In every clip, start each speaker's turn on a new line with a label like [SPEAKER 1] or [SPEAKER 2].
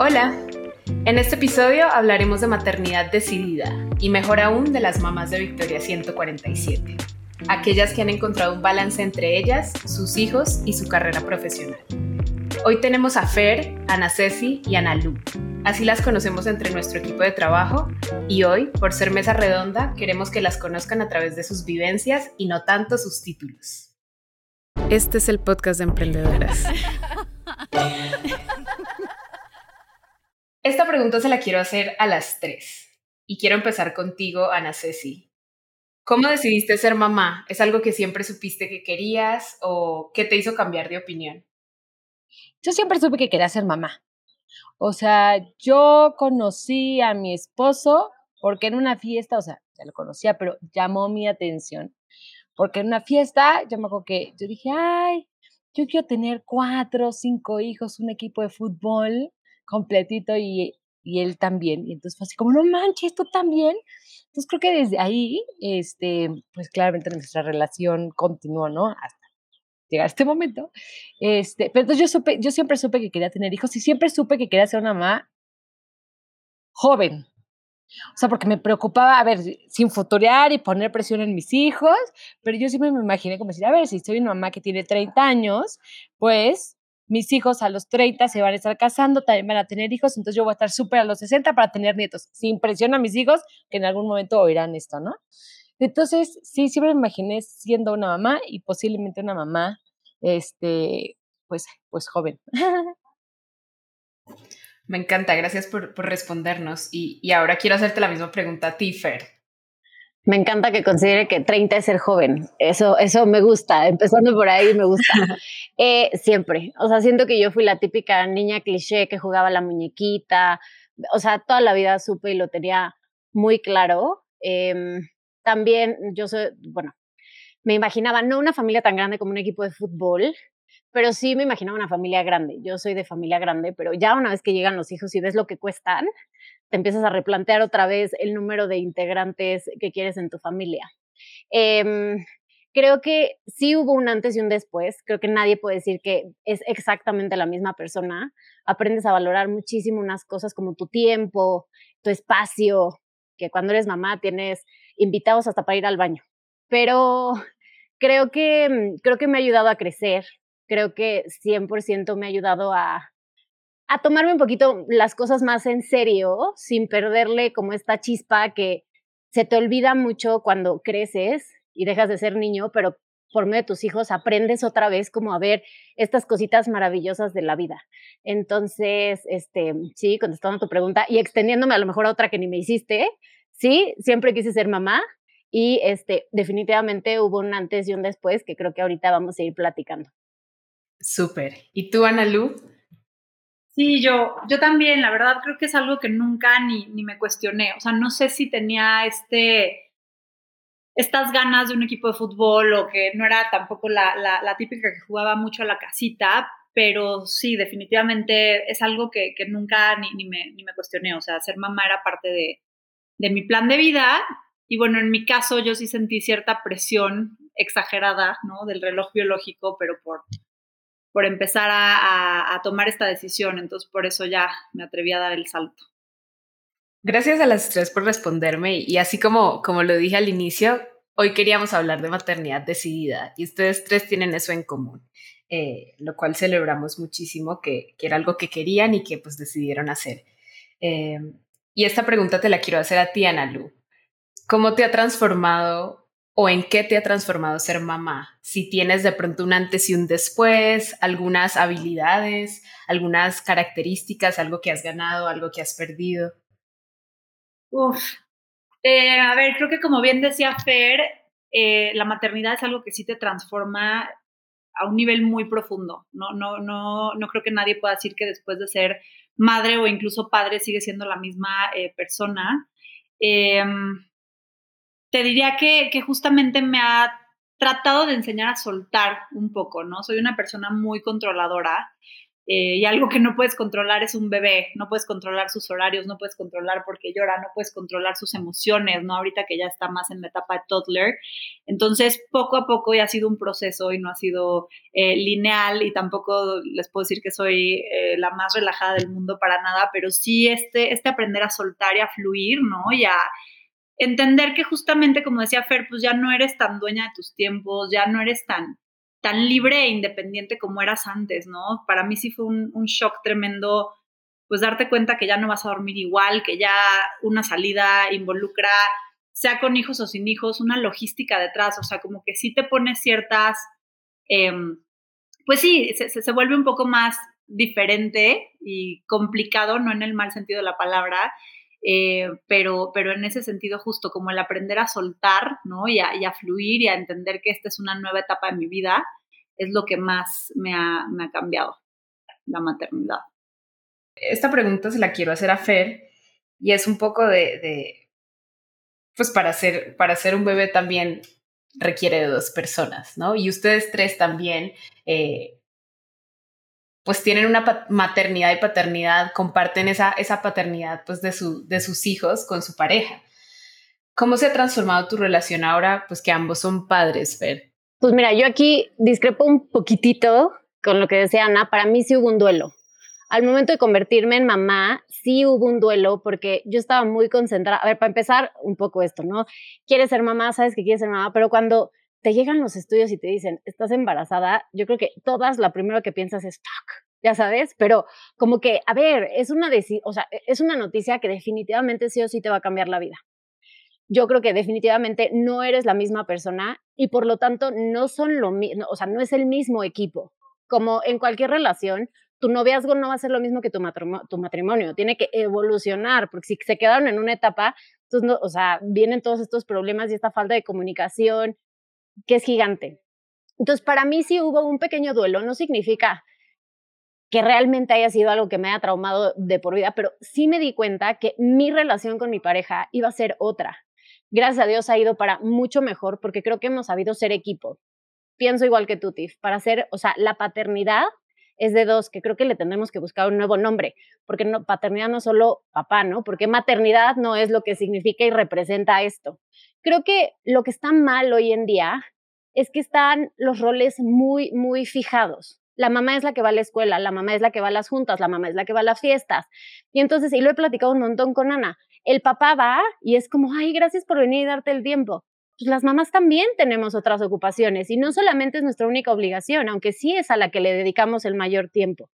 [SPEAKER 1] Hola, en este episodio hablaremos de maternidad decidida y mejor aún de las mamás de Victoria 147, aquellas que han encontrado un balance entre ellas, sus hijos y su carrera profesional. Hoy tenemos a Fer, Ana Ceci y Ana Lu. Así las conocemos entre nuestro equipo de trabajo y hoy, por ser mesa redonda, queremos que las conozcan a través de sus vivencias y no tanto sus títulos. Este es el podcast de emprendedoras. Esta pregunta se la quiero hacer a las tres. Y quiero empezar contigo, Ana Ceci. ¿Cómo decidiste ser mamá? ¿Es algo que siempre supiste que querías o qué te hizo cambiar de opinión?
[SPEAKER 2] Yo siempre supe que quería ser mamá. O sea, yo conocí a mi esposo porque en una fiesta, o sea, ya lo conocía, pero llamó mi atención. Porque en una fiesta, yo me que yo dije, ay, yo quiero tener cuatro, cinco hijos, un equipo de fútbol completito y, y él también. Y entonces fue así como, no manches, tú también. Entonces creo que desde ahí, este, pues claramente nuestra relación continuó, ¿no? Hasta llegar a este momento. Este, pero entonces yo supe, yo siempre supe que quería tener hijos y siempre supe que quería ser una mamá joven. O sea, porque me preocupaba, a ver, sin futurear y poner presión en mis hijos, pero yo siempre me imaginé como decir, a ver, si soy una mamá que tiene 30 años, pues mis hijos a los 30 se van a estar casando, también van a tener hijos, entonces yo voy a estar súper a los 60 para tener nietos, sin presión a mis hijos que en algún momento oirán esto, ¿no? Entonces, sí, siempre me imaginé siendo una mamá y posiblemente una mamá, este, pues, pues joven.
[SPEAKER 1] Me encanta, gracias por, por respondernos. Y, y, ahora quiero hacerte la misma pregunta a.
[SPEAKER 3] Me encanta que considere que 30 es ser joven. Eso, eso me gusta. Empezando por ahí me gusta. eh, siempre. O sea, siento que yo fui la típica niña cliché que jugaba la muñequita. O sea, toda la vida supe y lo tenía muy claro. Eh, también yo soy, bueno, me imaginaba no una familia tan grande como un equipo de fútbol, pero sí me imaginaba una familia grande. Yo soy de familia grande, pero ya una vez que llegan los hijos y ves lo que cuestan, te empiezas a replantear otra vez el número de integrantes que quieres en tu familia. Eh, creo que sí hubo un antes y un después. Creo que nadie puede decir que es exactamente la misma persona. Aprendes a valorar muchísimo unas cosas como tu tiempo, tu espacio, que cuando eres mamá tienes invitados hasta para ir al baño. Pero creo que, creo que me ha ayudado a crecer. Creo que 100% me ha ayudado a, a tomarme un poquito las cosas más en serio, sin perderle como esta chispa que se te olvida mucho cuando creces y dejas de ser niño, pero por medio de tus hijos aprendes otra vez como a ver estas cositas maravillosas de la vida. Entonces, este, sí, contestando a tu pregunta y extendiéndome a lo mejor a otra que ni me hiciste, sí, siempre quise ser mamá y este, definitivamente hubo un antes y un después que creo que ahorita vamos a ir platicando.
[SPEAKER 1] Súper. ¿Y tú, Ana Lu?
[SPEAKER 4] Sí, yo, yo también, la verdad creo que es algo que nunca ni, ni me cuestioné. O sea, no sé si tenía este, estas ganas de un equipo de fútbol o que no era tampoco la, la, la, típica que jugaba mucho a la casita, pero sí, definitivamente es algo que, que nunca ni, ni, me, ni me cuestioné. O sea, ser mamá era parte de, de mi plan de vida. Y bueno, en mi caso yo sí sentí cierta presión exagerada, ¿no? Del reloj biológico, pero por, por empezar a, tomar esta decisión. Entonces, por eso ya me atreví a dar el salto.
[SPEAKER 1] Gracias a las tres por responderme. Y así como, como lo dije al inicio, hoy queríamos hablar de maternidad decidida y ustedes tres tienen eso en común, eh, lo cual celebramos muchísimo, que, que, era algo que querían y que pues decidieron hacer. Eh, y esta pregunta te la quiero hacer a ti, Ana Lu. ¿Cómo te ha transformado o en qué te ha transformado ser mamá. Si tienes de pronto un antes y un después, algunas habilidades, algunas características, algo que has ganado, algo que has perdido.
[SPEAKER 4] Uf, eh, a ver, creo que como bien decía Fer, eh, la maternidad es algo que sí te transforma a un nivel muy profundo. No, no, no, no creo que nadie pueda decir que después de ser madre o incluso padre sigue siendo la misma eh, persona. Te diría que, justamente me ha tratado de enseñar a soltar un poco, ¿no? Soy una persona muy controladora eh, y algo que no puedes controlar es un bebé, no puedes controlar sus horarios, no puedes controlar porque llora, no puedes controlar sus emociones, ¿no? Ahorita que ya está más en la etapa de toddler. Entonces, poco a poco ya ha sido un proceso y no ha sido eh, lineal y tampoco les puedo decir que soy eh, la más relajada del mundo para nada, pero sí este, este aprender a soltar y a fluir, ¿no? Y entender que justamente, como decía Fer, pues ya no eres tan dueña de tus tiempos, ya no eres tan tan libre e independiente como eras antes, ¿no? Para mí sí fue un, shock tremendo, pues darte cuenta que ya no vas a dormir igual, que ya una salida involucra, sea con hijos o sin hijos, una logística detrás, o sea, como que sí te pones ciertas, em, pues sí, se, se, vuelve un poco más diferente y complicado, no en el mal sentido de la palabra, eh, pero, pero en ese sentido justo como el aprender a soltar, ¿no? Y a, fluir y a entender que esta es una nueva etapa de mi vida, es lo que más me ha, me ha cambiado, la maternidad.
[SPEAKER 1] Esta pregunta se la quiero hacer a Fer y es un poco de, pues para ser, para ser un bebé también requiere de dos personas, ¿no? Y ustedes tres también eh, pues tienen una maternidad y paternidad, comparten esa, esa paternidad pues de, su, de sus hijos con su pareja. ¿Cómo se ha transformado tu relación ahora, pues que ambos son padres, Fer?
[SPEAKER 3] Pues mira, yo aquí discrepo un poquitito con lo que decía Ana. Para mí sí hubo un duelo. Al momento de convertirme en mamá, sí hubo un duelo porque yo estaba muy concentrada. A ver, para empezar, un poco esto, ¿no? Quieres ser mamá, sabes que quieres ser mamá, pero cuando te llegan los estudios y te dicen, estás embarazada, yo creo que todas la primero que piensas es, fuck, ya sabes, pero como que, a ver, es una, o sea, es una noticia que definitivamente sí o sí te va a cambiar la vida. Yo creo que definitivamente no eres la misma persona y por lo tanto no son lo mismo, o sea, no es el mismo equipo. Como en cualquier relación, tu noviazgo no va a ser lo mismo que tu, matrimonio, tu matrimonio, tiene que evolucionar, porque si se quedaron en una etapa, entonces, no, o sea, vienen todos estos problemas y esta falta de comunicación que es gigante. Entonces, para mí sí hubo un pequeño duelo, no significa que realmente haya sido algo que me haya traumado de por vida, pero sí me di cuenta que mi relación con mi pareja iba a ser otra. Gracias a Dios ha ido para mucho mejor porque creo que hemos sabido ser equipo. Pienso igual que tú, Tiff, para ser, o sea, la paternidad es de dos, que creo que le tendremos que buscar un nuevo nombre, porque no, paternidad no es solo papá, ¿no? Porque maternidad no es lo que significa y representa esto. Creo que lo que está mal hoy en día es que están los roles muy, muy fijados. La mamá es la que va a la escuela, la mamá es la que va a las juntas, la mamá es la que va a las fiestas. Y entonces, y lo he platicado un montón con Ana, el papá va y es como, ay, gracias por venir y darte el tiempo pues las mamás también tenemos otras ocupaciones y no solamente es nuestra única obligación, aunque sí es a la que le dedicamos el mayor tiempo.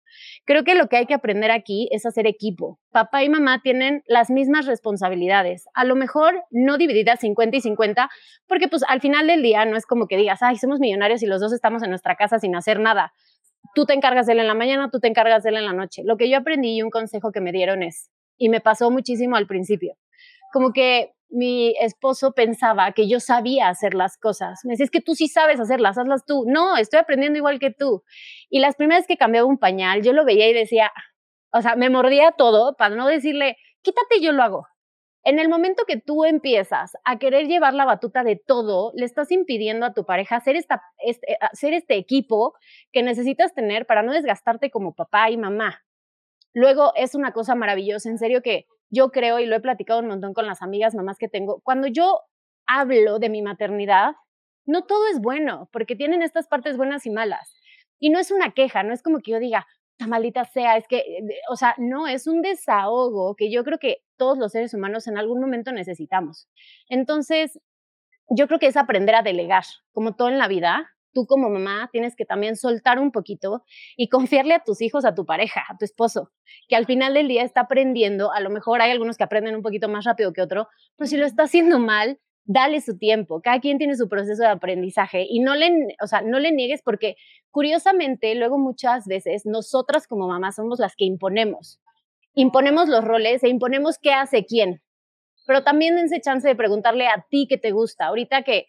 [SPEAKER 3] Creo que lo que hay que aprender aquí es hacer equipo. Papá y mamá tienen las mismas responsabilidades, a lo mejor no divididas 50 y 50, porque pues al final del día no es como que digas, ay, somos millonarios y los dos estamos en nuestra casa sin hacer nada. Tú te encargas de él en la mañana, tú te encargas de él en la noche. Lo que yo aprendí y un consejo que me dieron es, y me pasó muchísimo al principio, como que mi esposo pensaba que yo sabía hacer las cosas. Me decía, es que tú sí sabes hacerlas, hazlas tú. No, estoy aprendiendo igual que tú. Y las primeras que cambiaba un pañal, yo lo veía y decía, o sea, me mordía todo para no decirle, quítate, yo lo hago. En el momento que tú empiezas a querer llevar la batuta de todo, le estás impidiendo a tu pareja hacer, esta, este, este equipo que necesitas tener para no desgastarte como papá y mamá. Luego es una cosa maravillosa, en serio que yo creo, y lo he platicado un montón con las amigas mamás que tengo, cuando yo hablo de mi maternidad, no todo es bueno, porque tienen estas partes buenas y malas. Y no es una queja, no es como que yo diga, la maldita sea, es que, eh, o sea, no, es un desahogo que yo creo que todos los seres humanos en algún momento necesitamos. Entonces, yo creo que es aprender a delegar, como todo en la vida, tú como mamá tienes que también soltar un poquito y confiarle a tus hijos, a tu pareja, a tu esposo, que al final del día está aprendiendo, a lo mejor hay algunos que aprenden un poquito más rápido que otro, pero si lo está haciendo mal, dale su tiempo, cada quien tiene su proceso de aprendizaje y no le, o sea, no le niegues porque curiosamente luego muchas veces nosotras como mamás somos las que imponemos, imponemos los roles e imponemos qué hace quién, pero también dense chance de preguntarle a ti qué te gusta, ahorita que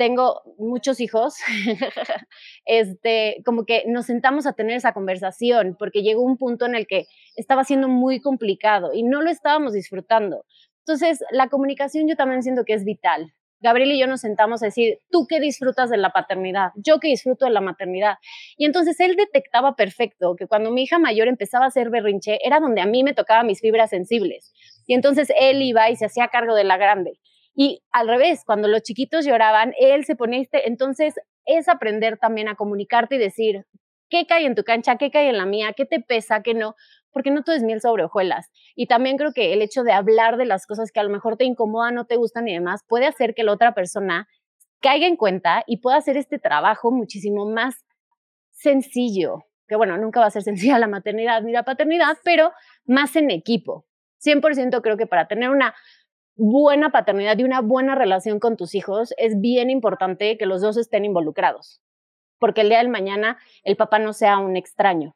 [SPEAKER 3] tengo muchos hijos, este, como que nos sentamos a tener esa conversación, porque llegó un punto en el que estaba siendo muy complicado y no lo estábamos disfrutando. Entonces, la comunicación yo también siento que es vital. Gabriel y yo nos sentamos a decir, ¿tú qué disfrutas de la paternidad? Yo qué disfruto de la maternidad. Y entonces él detectaba perfecto que cuando mi hija mayor empezaba a hacer berrinche, era donde a mí me tocaba mis fibras sensibles. Y entonces él iba y se hacía cargo de la grande. Y al revés, cuando los chiquitos lloraban, él se ponía, este, entonces es aprender también a comunicarte y decir, ¿qué cae en tu cancha? ¿Qué cae en la mía? ¿Qué te pesa? ¿Qué no? Porque no todo es miel sobre hojuelas. Y también creo que el hecho de hablar de las cosas que a lo mejor te incomodan, no te gustan y demás, puede hacer que la otra persona caiga en cuenta y pueda hacer este trabajo muchísimo más sencillo. Que bueno, nunca va a ser sencilla la maternidad ni la paternidad, pero más en equipo. 100% creo que para tener una buena paternidad y una buena relación con tus hijos es bien importante que los dos estén involucrados, porque el día del mañana el papá no sea un extraño.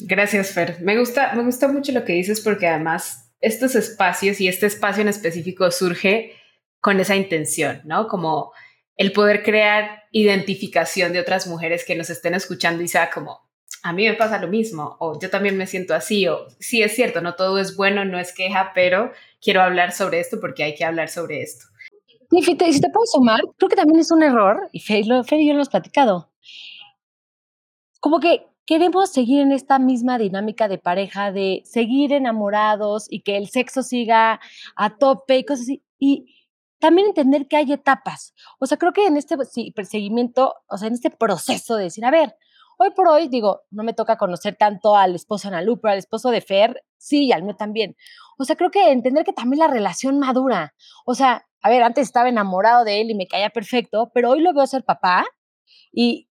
[SPEAKER 1] Gracias, Fer. Me gusta, me gusta mucho lo que dices porque además estos espacios y este espacio en específico surge con esa intención, ¿no? Como el poder crear identificación de otras mujeres que nos estén escuchando y sea como, a mí me pasa lo mismo, o yo también me siento así, o sí es cierto, no todo es bueno, no es queja, pero quiero hablar sobre esto porque hay que hablar sobre esto.
[SPEAKER 2] Y si te, puedo sumar, creo que también es un error, y Fer, y yo lo hemos platicado, como que queremos seguir en esta misma dinámica de pareja, de seguir enamorados y que el sexo siga a tope y cosas así. Y también entender que hay etapas. O sea, creo que en este perseguimiento, o sea, en este proceso de decir, a ver, hoy por hoy, digo, no me toca conocer tanto al esposo de Ana pero al esposo de Fer, sí, y al mío también. O sea, creo que entender que también la relación madura. O sea, a ver, antes estaba enamorado de él y me caía perfecto, pero hoy lo veo ser papá y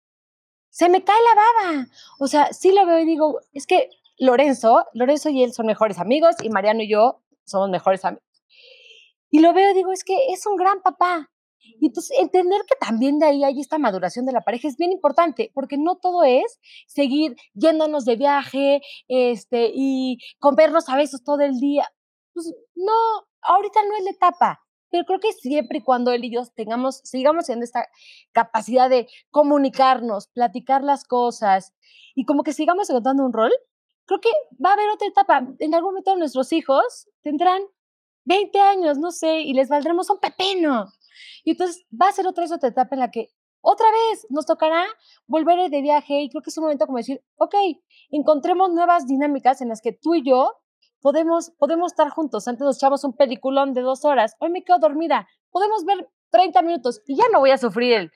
[SPEAKER 2] se me cae la baba. O sea, sí lo veo y digo, es que Lorenzo, Lorenzo y él son mejores amigos y Mariano y yo somos mejores amigos. Y lo veo y digo, es que es un gran papá. Y entonces entender que también de ahí hay esta maduración de la pareja es bien importante, porque no todo es seguir yéndonos de viaje este, y comernos a besos todo el día. Pues no, ahorita no es la etapa pero creo que siempre y cuando él y yo tengamos, sigamos en esta capacidad de comunicarnos, platicar las cosas y como que sigamos encontrando un rol, creo que va a haber otra etapa. En algún momento nuestros hijos tendrán 20 años, no sé, y les valdremos un pepino. Y entonces va a ser otra, otra etapa en la que otra vez nos tocará volver de viaje y creo que es un momento como decir, ok, encontremos nuevas dinámicas en las que tú y yo podemos, podemos estar juntos. Antes nos echamos un peliculón de dos horas. Hoy me quedo dormida. Podemos ver 30 minutos y ya no voy a sufrir el.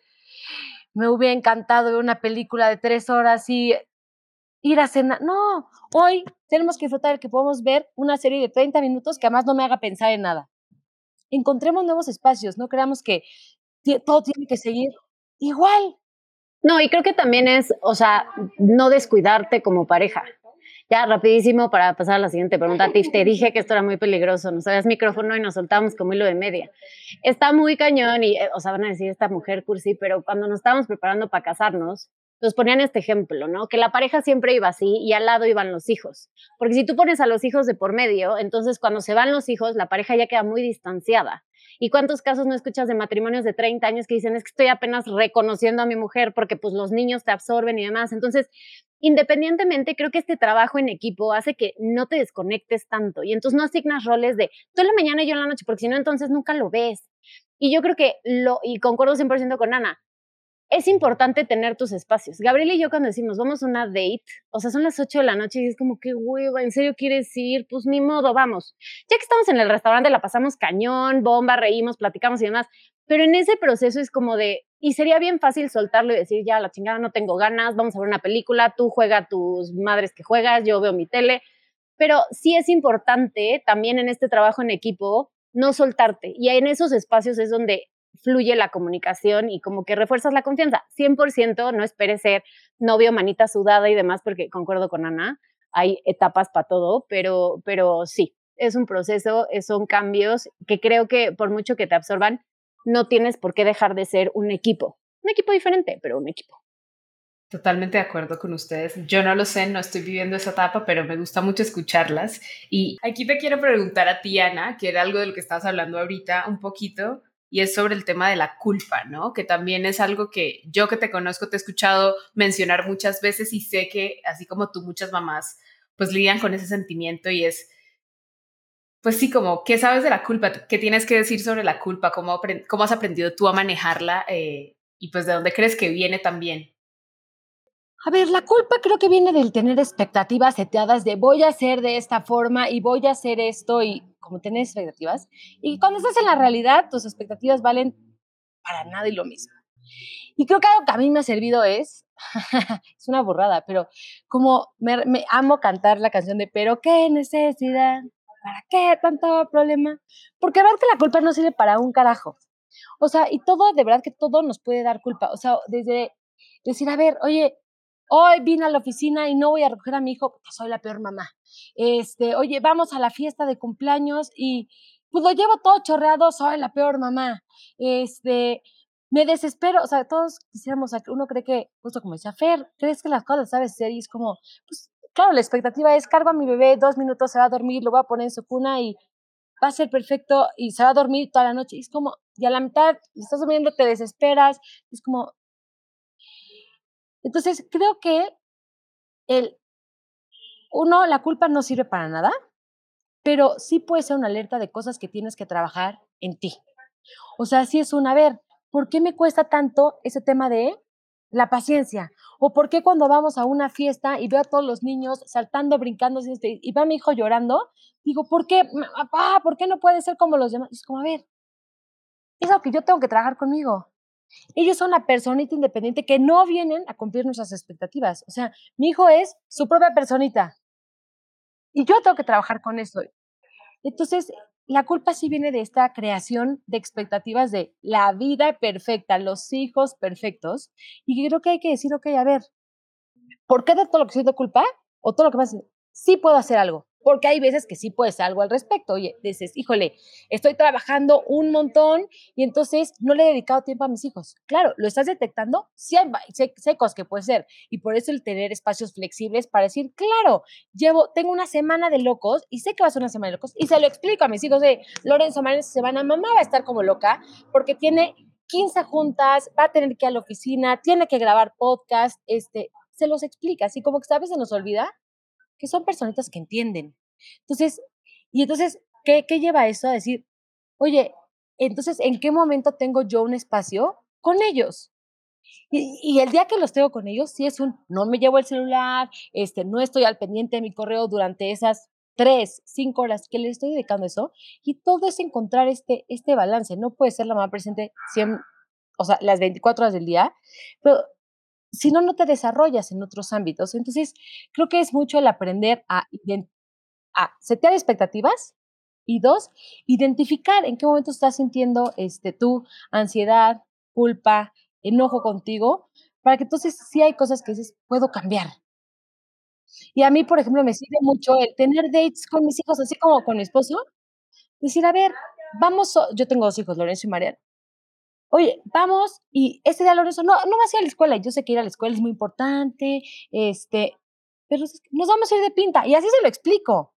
[SPEAKER 2] Me hubiera encantado ver una película de tres horas y ir a cenar. No, hoy tenemos que disfrutar de que podemos ver una serie de 30 minutos que además no me haga pensar en nada. Encontremos nuevos espacios, no creamos que todo tiene que seguir igual.
[SPEAKER 3] No, y creo que también es, o sea, no descuidarte como pareja. Ya, rapidísimo para pasar a la siguiente pregunta. Tiff, te dije que esto era muy peligroso. Nos habías micrófono y nos soltamos como hilo de media. Está muy cañón y, eh, o sea, van a decir esta mujer cursi, pero cuando nos estábamos preparando para casarnos, nos ponían este ejemplo, ¿no? Que la pareja siempre iba así y al lado iban los hijos. Porque si tú pones a los hijos de por medio, entonces cuando se van los hijos, la pareja ya queda muy distanciada. ¿Y cuántos casos no escuchas de matrimonios de 30 años que dicen, es que estoy apenas reconociendo a mi mujer porque pues los niños te absorben y demás? Entonces, independientemente, creo que este trabajo en equipo hace que no te desconectes tanto y entonces no asignas roles de tú en la mañana y yo en la noche, porque si no, entonces nunca lo ves. Y yo creo que lo, y concuerdo 100% con Ana, es importante tener tus espacios. Gabriel y yo cuando decimos vamos a una date, o sea, son las 8 de la noche y es como que hueva, ¿en serio quieres ir? Pues ni modo, vamos. Ya que estamos en el restaurante la pasamos cañón, bomba, reímos, platicamos y demás, pero en ese proceso es como de, y sería bien fácil soltarlo y decir, ya, la chingada, no tengo ganas, vamos a ver una película, tú juega tus madres que juegas, yo veo mi tele, pero sí es importante también en este trabajo en equipo no soltarte. Y en esos espacios es donde fluye la comunicación y como que refuerzas la confianza. 100% no esperes ser novio, manita sudada y demás, porque concuerdo con Ana, hay etapas para todo, pero, pero sí, es un proceso, son cambios que creo que por mucho que te absorban, no tienes por qué dejar de ser un equipo. Un equipo diferente, pero un equipo.
[SPEAKER 1] Totalmente de acuerdo con ustedes. Yo no lo sé, no estoy viviendo esa etapa, pero me gusta mucho escucharlas. Y aquí te quiero preguntar a ti, Ana, que era algo de lo que estabas hablando ahorita un poquito, y es sobre el tema de la culpa, ¿no? Que también es algo que yo que te conozco te he escuchado mencionar muchas veces y sé que así como tú muchas mamás pues lidian con ese sentimiento y es pues sí, como, ¿qué sabes de la culpa? ¿Qué tienes que decir sobre la culpa? ¿Cómo, cómo has aprendido tú a manejarla? Eh, y pues de dónde crees que viene también.
[SPEAKER 2] A ver, la culpa creo que viene del tener expectativas seteadas de voy a hacer de esta forma y voy a hacer esto y como tener expectativas. Y cuando estás en la realidad, tus expectativas valen para nada y lo mismo. Y creo que algo que a mí me ha servido es, es una burrada, pero como me, me, amo cantar la canción de Pero qué necesidad, ¿para qué tanto problema? Porque verdad que la culpa no sirve para un carajo. O sea, y todo, de verdad que todo nos puede dar culpa. O sea, desde decir, a ver, oye, hoy vine a la oficina y no voy a recoger a mi hijo porque soy la peor mamá. Este, oye, vamos a la fiesta de cumpleaños y pues lo llevo todo chorreado, soy la peor mamá. Este, me desespero, o sea, todos quisiéramos, uno cree que, justo como decía Fer, crees que las cosas sabes ser y es como, pues, claro, la expectativa es, cargo a mi bebé, dos minutos se va a dormir, lo voy a poner en su cuna y va a ser perfecto y se va a dormir toda la noche. Y es como, y a la mitad estás durmiendo, te desesperas, es como... Entonces, creo que el, uno, la culpa no sirve para nada, pero sí puede ser una alerta de cosas que tienes que trabajar en ti. O sea, si es una, a ver, ¿por qué me cuesta tanto ese tema de la paciencia? ¿O por qué cuando vamos a una fiesta y veo a todos los niños saltando, brincando, y va mi hijo llorando, digo, ¿por qué, papá, por qué no puede ser como los demás? es como, a ver, es algo que yo tengo que trabajar conmigo. Ellos son la personita independiente que no vienen a cumplir nuestras expectativas. O sea, mi hijo es su propia personita. Y yo tengo que trabajar con eso. Entonces, la culpa sí viene de esta creación de expectativas de la vida perfecta, los hijos perfectos. Y creo que hay que decir, ok, a ver, ¿por qué de todo lo que siento culpa? O todo lo que más, sí puedo hacer algo porque hay veces que sí puedes algo al respecto. Oye, dices, híjole, estoy trabajando un montón y entonces no le he dedicado tiempo a mis hijos. Claro, lo estás detectando, sí hay, secos que puede ser. Y por eso el tener espacios flexibles para decir, claro, llevo, tengo una semana de locos y sé que va a ser una semana de locos y se lo explico a mis hijos de Lorenzo, esta semana mamá va a estar como loca porque tiene 15 juntas, va a tener que ir a la oficina, tiene que grabar podcast, este, se los explica, así como que veces se nos olvida que son personitas que entienden. Entonces, y entonces, ¿qué, ¿qué lleva eso a decir? Oye, entonces, ¿en qué momento tengo yo un espacio con ellos? Y, y, el día que los tengo con ellos, sí es un, no me llevo el celular, este, no estoy al pendiente de mi correo durante esas tres, cinco horas que le estoy dedicando a eso. Y todo es encontrar este, este balance. No puede ser la mamá presente 100, o sea, las 24 horas del día, pero si no, no te desarrollas en otros ámbitos. Entonces, creo que es mucho el aprender a, a setear expectativas y dos, identificar en qué momento estás sintiendo este, tú ansiedad, culpa, enojo contigo, para que entonces sí hay cosas que dices, puedo cambiar. Y a mí, por ejemplo, me sirve mucho el tener dates con mis hijos, así como con mi esposo. Decir, a ver, vamos, yo tengo dos hijos, Lorenzo y Mariana oye, vamos, y este día Lorenzo, no, no vas a ir a la escuela, yo sé que ir a la escuela es muy importante, este, pero nos vamos a ir de pinta, y así se lo explico.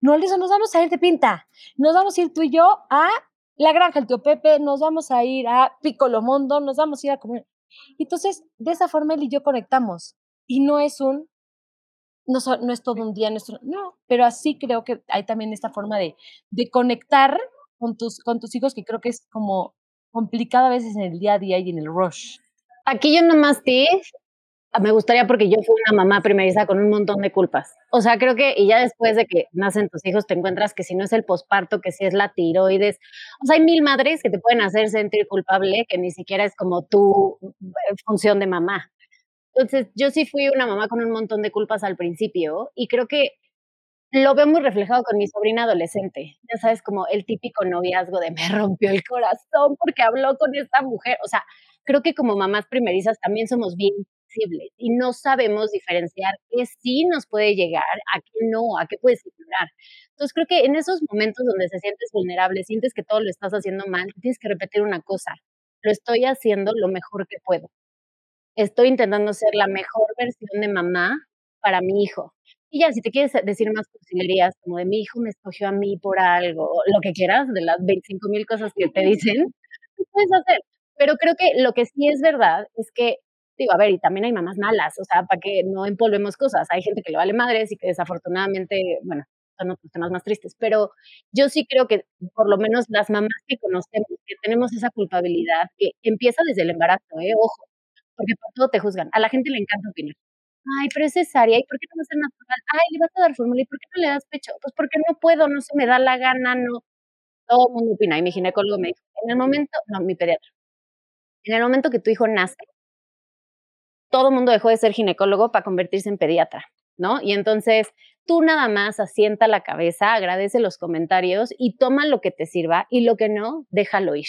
[SPEAKER 2] No, Lorenzo, nos vamos a ir de pinta, nos vamos a ir tú y yo a la granja del tío Pepe, nos vamos a ir a Picolomondo, nos vamos a ir a comer. Entonces, de esa forma él y yo conectamos, y no es un, no, no es todo un día nuestro, no, pero así creo que hay también esta forma de, de conectar con tus, con tus hijos que creo que es como complicado a veces en el día a día y en el rush.
[SPEAKER 3] Aquí yo nomás te me gustaría porque yo fui una mamá primeriza con un montón de culpas. O sea, creo que, y ya después de que nacen tus hijos, te encuentras que si no es el posparto, que si es la tiroides. O sea, hay mil madres que te pueden hacer sentir culpable, que ni siquiera es como tu eh, función de mamá. Entonces, yo sí fui una mamá con un montón de culpas al principio y creo que lo veo muy reflejado con mi sobrina adolescente. Ya sabes, como el típico noviazgo de me rompió el corazón porque habló con esta mujer. O sea, creo que como mamás primerizas también somos bien sensibles y no sabemos diferenciar qué sí nos puede llegar, a qué no, a qué puedes ignorar. Entonces creo que en esos momentos donde se sientes vulnerable, sientes que todo lo estás haciendo mal, tienes que repetir una cosa, lo estoy haciendo lo mejor que puedo. Estoy intentando ser la mejor versión de mamá para mi hijo. Y ya, si te quieres decir más cursilerías, como de mi hijo me escogió a mí por algo, lo que quieras, de las 25 mil cosas que te dicen, puedes hacer. Pero creo que lo que sí es verdad es que, digo, a ver, y también hay mamás malas, o sea, para que no empolvemos cosas. Hay gente que le vale madres y que desafortunadamente, bueno, son otros temas más tristes, pero yo sí creo que por lo menos las mamás que conocemos, que tenemos esa culpabilidad, que empieza desde el embarazo, ¿eh? ojo, porque por todo te juzgan. A la gente le encanta opinar. Ay, pero es cesárea, ¿y por qué no va a ser natural? Ay, le vas a dar fórmula, ¿y por qué no le das pecho? Pues porque no puedo, no se me da la gana, no. Todo el mundo opina. Y mi ginecólogo me dijo, en el momento, no, mi pediatra, en el momento que tu hijo nace, todo el mundo dejó de ser ginecólogo para convertirse en pediatra, ¿no? Y entonces tú nada más asienta la cabeza, agradece los comentarios y toma lo que te sirva y lo que no, déjalo ir.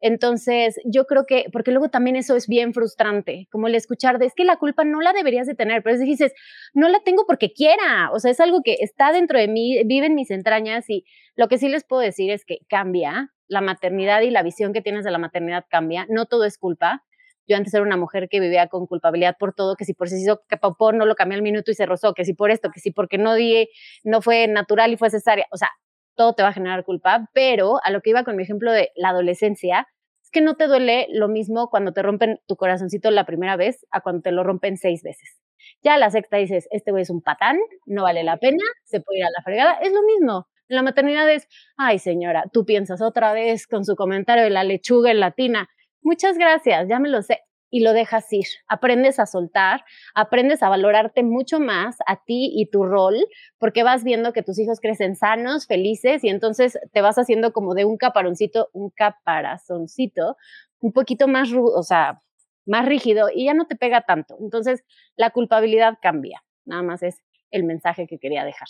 [SPEAKER 3] Entonces, yo creo que, porque luego también eso es bien frustrante, como el escuchar de, es que la culpa no la deberías de tener, pero si dices, no la tengo porque quiera, o sea, es algo que está dentro de mí, vive en mis entrañas y lo que sí les puedo decir es que cambia, la maternidad y la visión que tienes de la maternidad cambia, no todo es culpa. Yo antes era una mujer que vivía con culpabilidad por todo, que si por si hizo que popó no lo cambié al minuto y se rozó, que si por esto, que si porque no di, no fue natural y fue cesárea, o sea, todo te va a generar culpa, pero a lo que iba con mi ejemplo de la adolescencia, que no te duele lo mismo cuando te rompen tu corazoncito la primera vez a cuando te lo rompen seis veces. Ya la sexta dices, este güey es un patán, no vale la pena, se puede ir a la fregada. Es lo mismo. La maternidad es, ay señora, tú piensas otra vez con su comentario de la lechuga en latina. Muchas gracias, ya me lo sé y lo dejas ir. Aprendes a soltar, aprendes a valorarte mucho más a ti y tu rol, porque vas viendo que tus hijos crecen sanos, felices, y entonces te vas haciendo como de un caparoncito, un caparazoncito, un poquito más, o sea, más rígido y ya no te pega tanto. Entonces, la culpabilidad cambia. Nada más es el mensaje que quería dejar.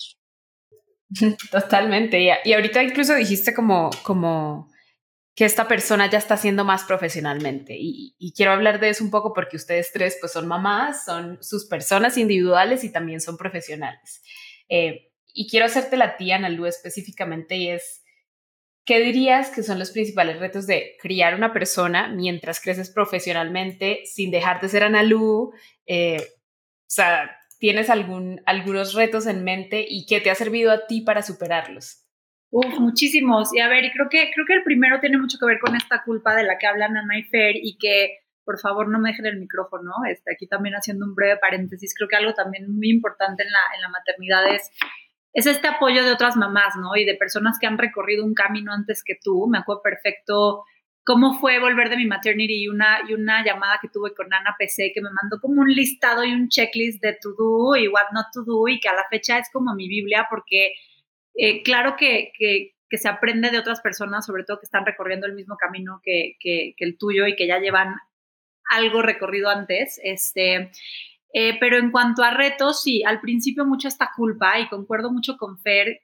[SPEAKER 1] Totalmente. Y, ahorita incluso dijiste como, como que esta persona ya está haciendo más profesionalmente. Y, quiero hablar de eso un poco porque ustedes tres pues son mamás, son sus personas individuales y también son profesionales. Eh, y quiero hacerte la tía, Analu, específicamente, y es, ¿qué dirías que son los principales retos de criar una persona mientras creces profesionalmente sin dejar de ser Analu? Eh, o sea, ¿tienes algún, algunos retos en mente y qué te ha servido a ti para superarlos?
[SPEAKER 4] Muchísimos. Y a ver, y creo que, creo que el primero tiene mucho que ver con esta culpa de la que hablan Ana y Fer y que por favor no me dejen el micrófono. Este, aquí también haciendo un breve paréntesis, creo que algo también muy importante en la, en la maternidad es, es este apoyo de otras mamás, ¿no? Y de personas que han recorrido un camino antes que tú. Me acuerdo perfecto cómo fue volver de mi maternity y una, y una llamada que tuve con Ana PC que me mandó como un listado y un checklist de to do y what not to do y que a la fecha es como mi Biblia porque eh, claro que, se aprende de otras personas, sobre todo que están recorriendo el mismo camino que, el tuyo y que ya llevan algo recorrido antes. Este, eh, pero en cuanto a retos, sí, al principio mucho esta culpa y concuerdo mucho con Fer.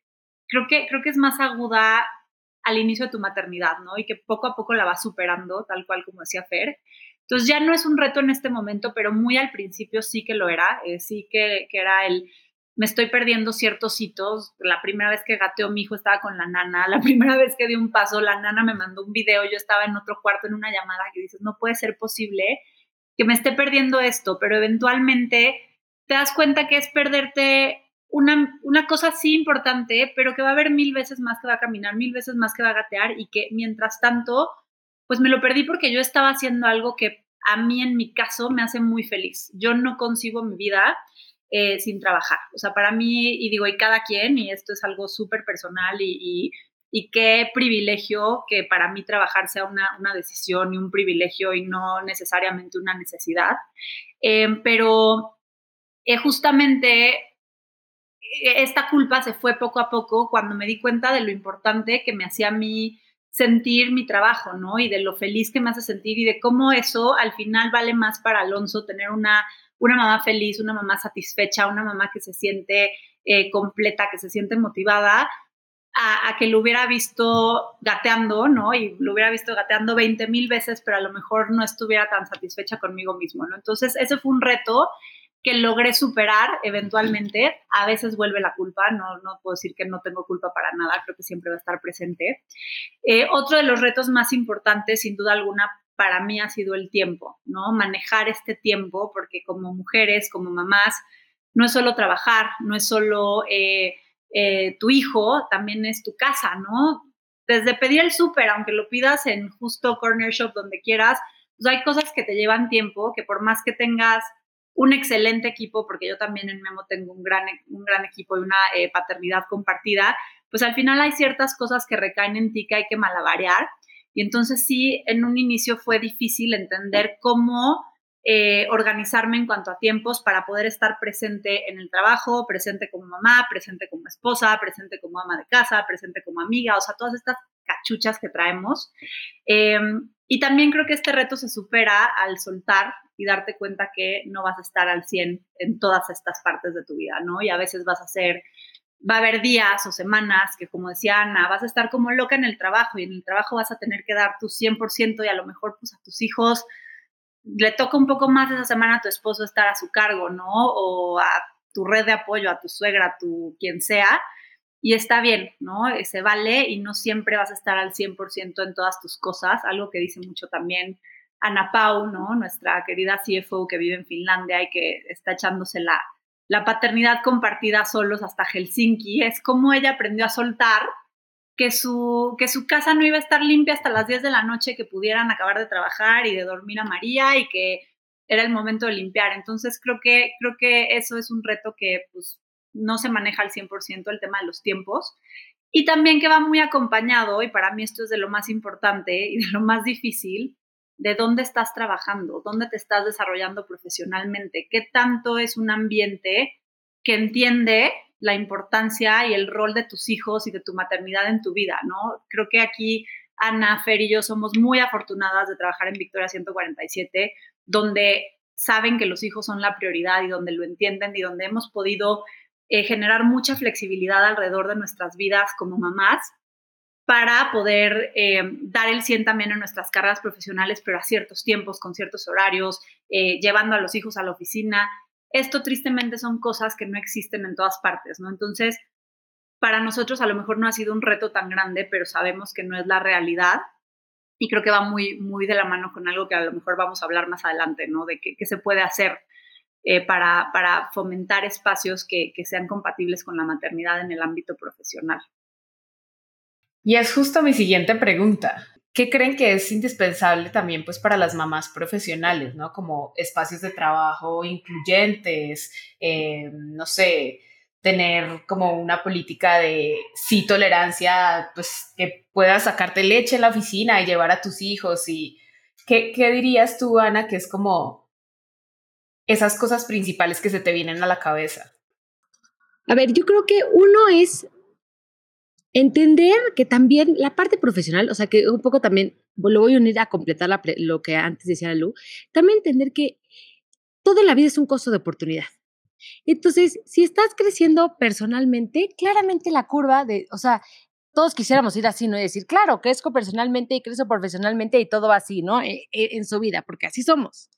[SPEAKER 4] Creo que, creo que es más aguda al inicio de tu maternidad, ¿no? Y que poco a poco la vas superando, tal cual como decía Fer. Entonces ya no es un reto en este momento, pero muy al principio sí que lo era, eh, sí que era el me estoy perdiendo ciertos hitos. La primera vez que gateó mi hijo estaba con la nana, la primera vez que di un paso, la nana me mandó un video, yo estaba en otro cuarto en una llamada que dices, no puede ser posible que me esté perdiendo esto, pero eventualmente te das cuenta que es perderte una, una cosa así importante, pero que va a haber mil veces más que va a caminar, mil veces más que va a gatear y que mientras tanto, pues me lo perdí porque yo estaba haciendo algo que a mí en mi caso me hace muy feliz. Yo no consigo mi vida eh, sin trabajar. O sea, para mí, y digo, y cada quien, y esto es algo súper personal y, y, qué privilegio que para mí trabajar sea una, una, decisión y un privilegio y no necesariamente una necesidad. Eh, pero eh, justamente esta culpa se fue poco a poco cuando me di cuenta de lo importante que me hacía a mí sentir mi trabajo, ¿no? Y de lo feliz que me hace sentir y de cómo eso al final vale más para Alonso tener una una mamá feliz, una mamá satisfecha, una mamá que se siente eh, completa, que se siente motivada, a, que lo hubiera visto gateando, ¿no? Y lo hubiera visto gateando 20 mil veces, pero a lo mejor no estuviera tan satisfecha conmigo mismo, ¿no? Entonces, ese fue un reto que logré superar eventualmente. A veces vuelve la culpa, no, puedo decir que no tengo culpa para nada, creo que siempre va a estar presente. Eh, otro de los retos más importantes, sin duda alguna, para mí ha sido el tiempo, ¿no? Manejar este tiempo, porque como mujeres, como mamás, no es solo trabajar, no es solo eh, eh, tu hijo, también es tu casa, ¿no? Desde pedir el súper, aunque lo pidas en justo corner shop donde quieras, pues hay cosas que te llevan tiempo, que por más que tengas un excelente equipo, porque yo también en Memo tengo un gran, un gran equipo y una eh, paternidad compartida, pues al final hay ciertas cosas que recaen en ti que hay que malabarear. Y entonces sí, en un inicio fue difícil entender cómo eh, organizarme en cuanto a tiempos para poder estar presente en el trabajo, presente como mamá, presente como esposa, presente como ama de casa, presente como amiga, o sea, todas estas cachuchas que traemos. Em, y también creo que este reto se supera al soltar y darte cuenta que no vas a estar al 100 en todas estas partes de tu vida, ¿no? Y a veces vas a ser, va a haber días o semanas que, como decía Ana, vas a estar como loca en el trabajo y en el trabajo vas a tener que dar tu 100% y a lo mejor pues a tus hijos le toca un poco más esa semana a tu esposo estar a su cargo, ¿no? O a tu red de apoyo, a tu suegra, a tu quien sea, y está bien, ¿no? Eh, se vale y no siempre vas a estar al 100% en todas tus cosas, algo que dice mucho también Ana Pau, ¿no? Nuestra querida CFO que vive en Finlandia y que está echándose la, paternidad compartida solos hasta Helsinki, es como ella aprendió a soltar que su, que su casa no iba a estar limpia hasta las 10 de la noche, que pudieran acabar de trabajar y de dormir a María y que era el momento de limpiar. Entonces creo que, creo que eso es un reto que pues, no se maneja al 100% el tema de los tiempos. Y también que va muy acompañado, y para mí esto es de lo más importante y de lo más difícil, de dónde estás trabajando, dónde te estás desarrollando profesionalmente, qué tanto es un ambiente que entiende la importancia y el rol de tus hijos y de tu maternidad en tu vida, ¿no? Creo que aquí Ana, Fer y yo somos muy afortunadas de trabajar en Victoria 147, donde saben que los hijos son la prioridad y donde lo entienden y donde hemos podido eh, generar mucha flexibilidad alrededor de nuestras vidas como mamás para poder eh, dar el 100 también en nuestras carreras profesionales, pero a ciertos tiempos, con ciertos horarios, eh, llevando a los hijos a la oficina esto tristemente son cosas que no existen en todas partes, ¿no? Entonces, para nosotros a lo mejor no ha sido un reto tan grande, pero sabemos que no es la realidad y creo que va muy, muy de la mano con algo que a lo mejor vamos a hablar más adelante, ¿no? De qué, se puede hacer eh, para, para, fomentar espacios que, que sean compatibles con la maternidad en el ámbito profesional.
[SPEAKER 1] Y es justo mi siguiente pregunta. ¿Qué creen que es indispensable también pues para las mamás profesionales, ¿no? Como espacios de trabajo incluyentes, eh, no sé, tener como una política de sí tolerancia, pues que puedas sacarte leche en la oficina y llevar a tus hijos y ¿qué, qué dirías tú, Ana, que es como esas cosas principales que se te vienen a la cabeza?
[SPEAKER 2] A ver, yo creo que uno es Entender que también la parte profesional, o sea, que un poco también lo voy a unir a completar lo que antes decía Lu, también entender que toda la vida es un costo de oportunidad. Entonces, si estás creciendo personalmente, claramente la curva de, o sea, todos quisiéramos ir así, ¿no? Y decir, claro, crezco personalmente y crezco profesionalmente y todo va así, ¿no? E, e, en su vida, porque así somos.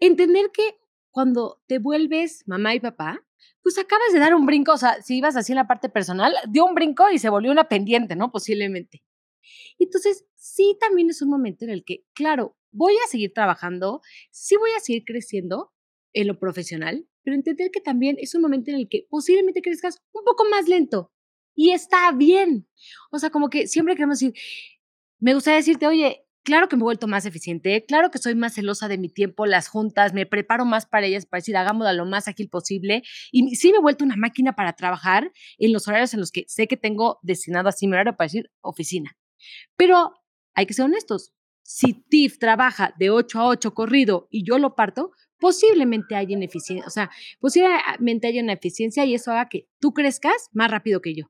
[SPEAKER 2] Entender que cuando te vuelves mamá y papá, pues acabas de dar un brinco, o sea, si ibas así en la parte personal, dio un brinco y se volvió una pendiente, ¿no? Posiblemente. Entonces, sí también es un momento en el que, claro, voy a seguir trabajando, sí voy a seguir creciendo en lo profesional, pero entender que también es un momento en el que posiblemente crezcas un poco más lento y está bien. O sea, como que siempre queremos decir, me gustaría decirte, oye, Claro que me he vuelto más eficiente, claro que soy más celosa de mi tiempo, las juntas, me preparo más para ellas, para decir, hagámoslo lo más ágil posible. Y sí me he vuelto una máquina para trabajar en los horarios en los que sé que tengo destinado así mi horario para decir oficina. Pero hay que ser honestos. Si TIF trabaja de 8 a 8 corrido y yo lo parto, posiblemente haya ineficiencia, o sea, posiblemente haya una eficiencia y eso haga que tú crezcas más rápido que yo.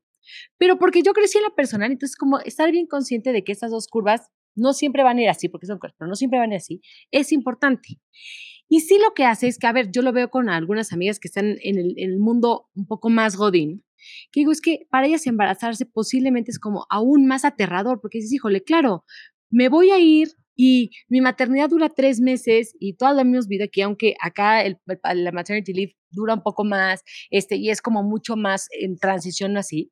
[SPEAKER 2] Pero porque yo crecí en la personal, entonces como estar bien consciente de que estas dos curvas no siempre van a ir así, porque son cosas, pero no siempre van a ir así, es importante. Y sí lo que hace es que, a ver, yo lo veo con algunas amigas que están en el, mundo un poco más godín, que digo, es que para ellas embarazarse posiblemente es como aún más aterrador, porque dices, híjole, claro, me voy a ir y mi maternidad dura tres meses y toda la misma vida aquí, aunque acá la maternity leave dura un poco más, este, y es como mucho más en transición así,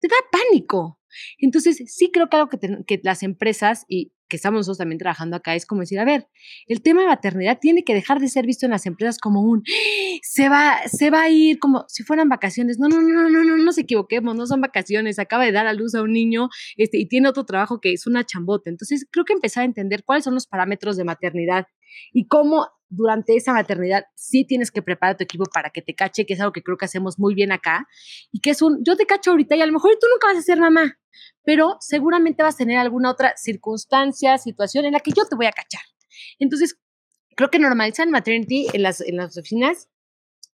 [SPEAKER 2] te da pánico. Entonces, sí creo que algo que, las empresas y que estamos nosotros también trabajando acá es como decir, a ver, el tema de maternidad tiene que dejar de ser visto en las empresas como un, se va, se va a ir como si fueran vacaciones. No, no, no, no, no, no nos equivoquemos, no son vacaciones, acaba de dar a luz a un niño este, y tiene otro trabajo que es una chambota. Entonces, creo que empezar a entender cuáles son los parámetros de maternidad y cómo durante esa maternidad sí tienes que preparar a tu equipo para que te cache, que es algo que creo que hacemos muy bien acá, y que es un, yo te cacho ahorita y a lo mejor tú nunca vas a ser mamá, pero seguramente vas a tener alguna otra circunstancia, situación en la que yo te voy a cachar. Entonces, creo que normalizar el maternity en las, en las oficinas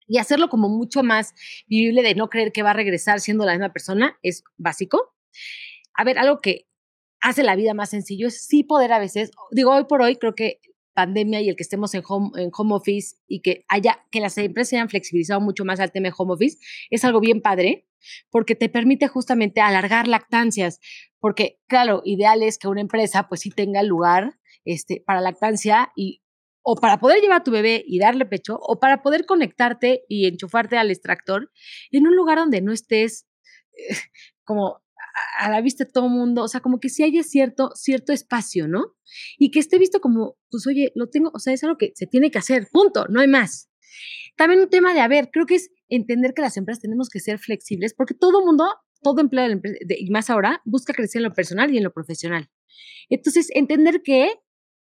[SPEAKER 2] y hacerlo como mucho más vivible de no creer que va a regresar siendo la misma persona es básico. A ver, algo que hace la vida más sencillo es sí poder a veces, digo, hoy por hoy creo que pandemia y el que estemos en home, home office y que haya, que las empresas hayan flexibilizado mucho más al tema de home office, es algo bien padre, porque te permite justamente alargar lactancias, porque claro, ideal es que una empresa pues sí tenga lugar este, para lactancia y o para poder llevar a tu bebé y darle pecho, o para poder conectarte y enchufarte al extractor en un lugar donde no estés eh, como a la vista de todo mundo, o sea, como que sí haya cierto, cierto espacio, ¿no? Y que esté visto como, pues oye, lo tengo, o sea, es algo que se tiene que hacer, punto, no hay más. También un tema de, a ver, creo que es entender que las empresas tenemos que ser flexibles, porque todo mundo, todo empleado de y más ahora, busca crecer en lo personal y en lo profesional. Entonces, entender que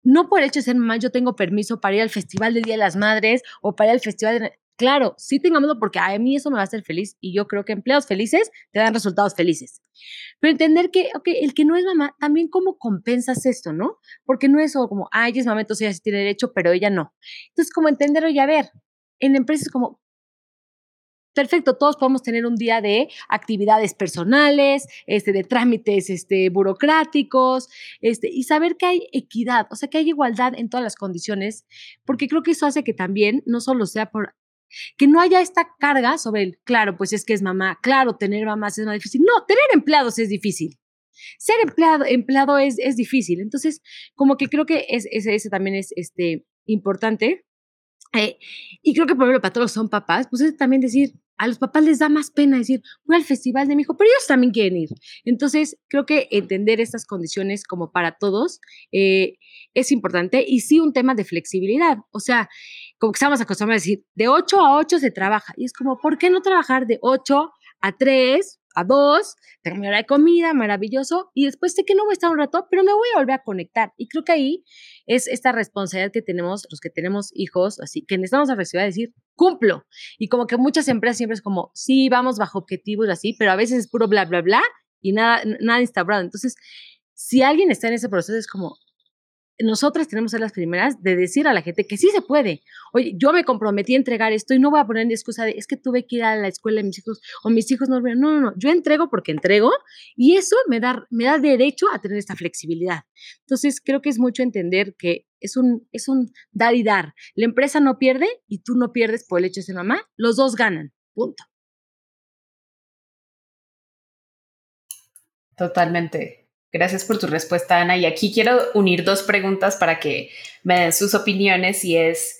[SPEAKER 2] no por hecho de ser mamá yo tengo permiso para ir al Festival del Día de las Madres o para ir al Festival de... Claro, sí tengámoslo porque a mí eso me va a hacer feliz y yo creo que empleados felices te dan resultados felices. Pero entender que, ok, el que no es mamá, también cómo compensas esto, ¿no? Porque no es como, ay, ella es mamá, entonces ella sí tiene derecho, pero ella no. Entonces, como entenderlo y a ver, en empresas como, perfecto, todos podemos tener un día de actividades personales, este, de trámites este, burocráticos, este, y saber que hay equidad, o sea, que hay igualdad en todas las condiciones, porque creo que eso hace que también no solo sea por que no haya esta carga sobre el, claro, pues es que es mamá, claro, tener mamás es más difícil. No, tener empleados es difícil. Ser empleado, empleado es, es difícil. Entonces, como que creo que es, ese, también es este, importante. Eh, y creo que, por ejemplo, para todos son papás, pues es también decir, a los papás les da más pena decir, voy al festival de mi hijo, pero ellos también quieren ir. Entonces, creo que entender estas condiciones como para todos eh, es importante y sí un tema de flexibilidad. O sea, como que estamos acostumbrados a decir, de 8 a 8 se trabaja. Y es como, ¿por qué no trabajar de 8 a 3 a dos, hora de comida, maravilloso, y después sé que no voy a estar un rato, pero me voy a volver a conectar. Y creo que ahí es esta responsabilidad que tenemos, los que tenemos hijos, así que necesitamos la flexibilidad de decir, cumplo. Y como que muchas empresas siempre es como, sí, vamos bajo objetivos así, pero a veces es puro bla, bla, bla, y nada, nada instaurado. Entonces, si alguien está en ese proceso, es como, nosotras tenemos que ser las primeras de decir a la gente que sí se puede. Oye, yo me comprometí a entregar esto y no voy a poner ni excusa de es que tuve que ir a la escuela de mis hijos o mis hijos no. No, no, no. Yo entrego porque entrego y eso me da, me da derecho a tener esta flexibilidad. Entonces, creo que es mucho entender que es un, es un dar y dar. La empresa no pierde y tú no pierdes por el hecho de ser mamá. Los dos ganan. Punto.
[SPEAKER 1] Totalmente. Gracias por tu respuesta, Ana. Y aquí quiero unir dos preguntas para que me den sus opiniones y es,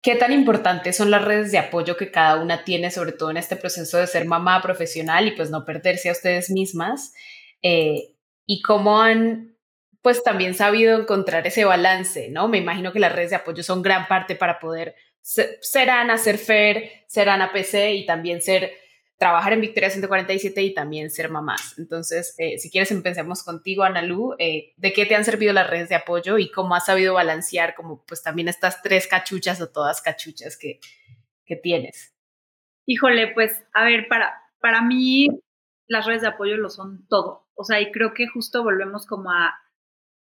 [SPEAKER 1] ¿qué tan importantes son las redes de apoyo que cada una tiene, sobre todo en este proceso de ser mamá profesional y pues no perderse a ustedes mismas? Eh, y cómo han pues también sabido encontrar ese balance, ¿no? Me imagino que las redes de apoyo son gran parte para poder ser, ser Ana, ser Fer, ser Ana PC y también ser trabajar en Victoria 147 y también ser mamás. Entonces, eh, si quieres, empecemos contigo, Analu. Eh, ¿De qué te han servido las redes de apoyo y cómo has sabido balancear como pues también estas tres cachuchas o todas cachuchas que, que tienes?
[SPEAKER 4] Híjole, pues a ver, para, para mí las redes de apoyo lo son todo. O sea, y creo que justo volvemos como a,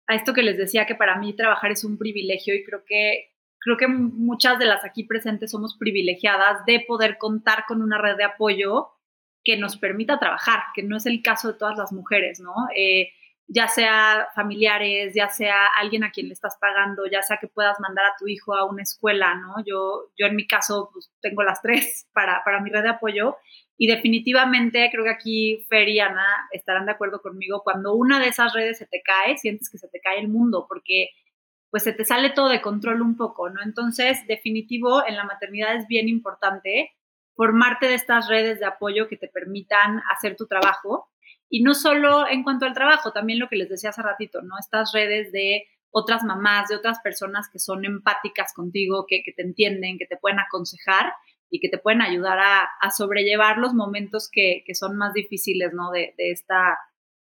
[SPEAKER 4] a esto que les decía, que para mí trabajar es un privilegio y creo que creo que muchas de las aquí presentes somos privilegiadas de poder contar con una red de apoyo que nos permita trabajar, que no es el caso de todas las mujeres, ¿no? Eh, ya sea familiares, ya sea alguien a quien le estás pagando, ya sea que puedas mandar a tu hijo a una escuela, ¿no? Yo, yo en mi caso pues, tengo las tres para, para mi red de apoyo y definitivamente creo que aquí Fer y Ana estarán de acuerdo conmigo, cuando una de esas redes se te cae, sientes que se te cae el mundo, porque pues se te sale todo de control un poco, ¿no? Entonces, definitivo, en la maternidad es bien importante formarte de estas redes de apoyo que te permitan hacer tu trabajo. Y no solo en cuanto al trabajo, también lo que les decía hace ratito, ¿no? Estas redes de otras mamás, de otras personas que son empáticas contigo, que, te entienden, que te pueden aconsejar y que te pueden ayudar a, sobrellevar los momentos que, son más difíciles, ¿no? De, esta,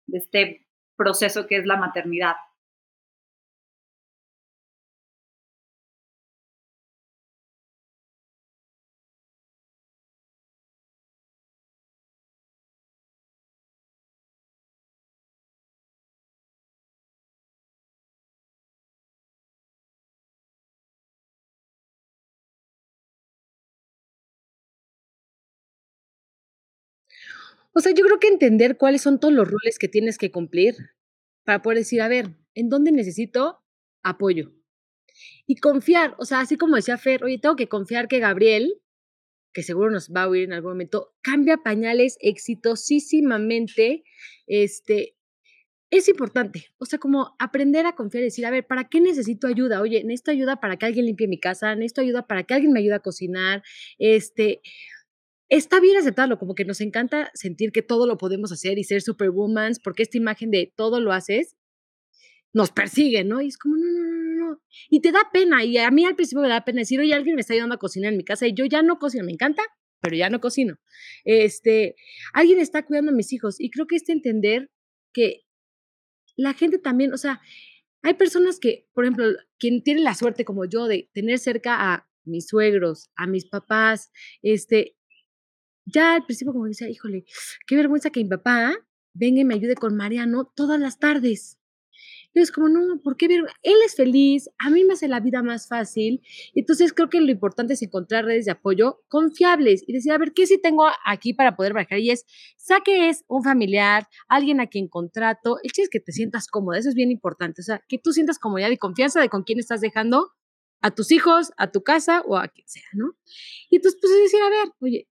[SPEAKER 4] de este proceso que es la maternidad.
[SPEAKER 2] O sea, yo creo que entender cuáles son todos los roles que tienes que cumplir para poder decir, a ver, ¿en dónde necesito apoyo? Y confiar, o sea, así como decía Fer, oye, tengo que confiar que Gabriel, que seguro nos va a oír en algún momento, cambia pañales exitosísimamente, este, es importante, o sea, como aprender a confiar y decir, a ver, ¿para qué necesito ayuda? Oye, necesito ayuda para que alguien limpie mi casa, necesito ayuda para que alguien me ayude a cocinar, este, está bien aceptarlo, como que nos encanta sentir que todo lo podemos hacer y ser superwoman, porque esta imagen de todo lo haces nos persigue, ¿no? Y es como, no, no, no, no. Y te da pena, y a mí al principio me da pena decir, oye, alguien me está ayudando a cocinar en mi casa y yo ya no cocino, me encanta, pero ya no cocino. Este, alguien está cuidando a mis hijos y creo que este entender que la gente también, o sea, hay personas que, por ejemplo, quien tiene la suerte como yo de tener cerca a mis suegros, a mis papás, este, ya al principio como decía, híjole, qué vergüenza que mi papá venga y me ayude con Mariano todas las tardes. Y es como, no, ¿por qué? Él es feliz, a mí me hace la vida más fácil. Entonces creo que lo importante es encontrar redes de apoyo confiables y decir, a ver, ¿qué sí tengo aquí para poder bajar? Y es, saque es un familiar, alguien a quien contrato. El chiste es que te sientas cómoda, eso es bien importante. O sea, que tú sientas comodidad y confianza de con quién estás dejando a tus hijos, a tu casa o a quien sea, ¿no? Y entonces, pues es decir, a ver, oye,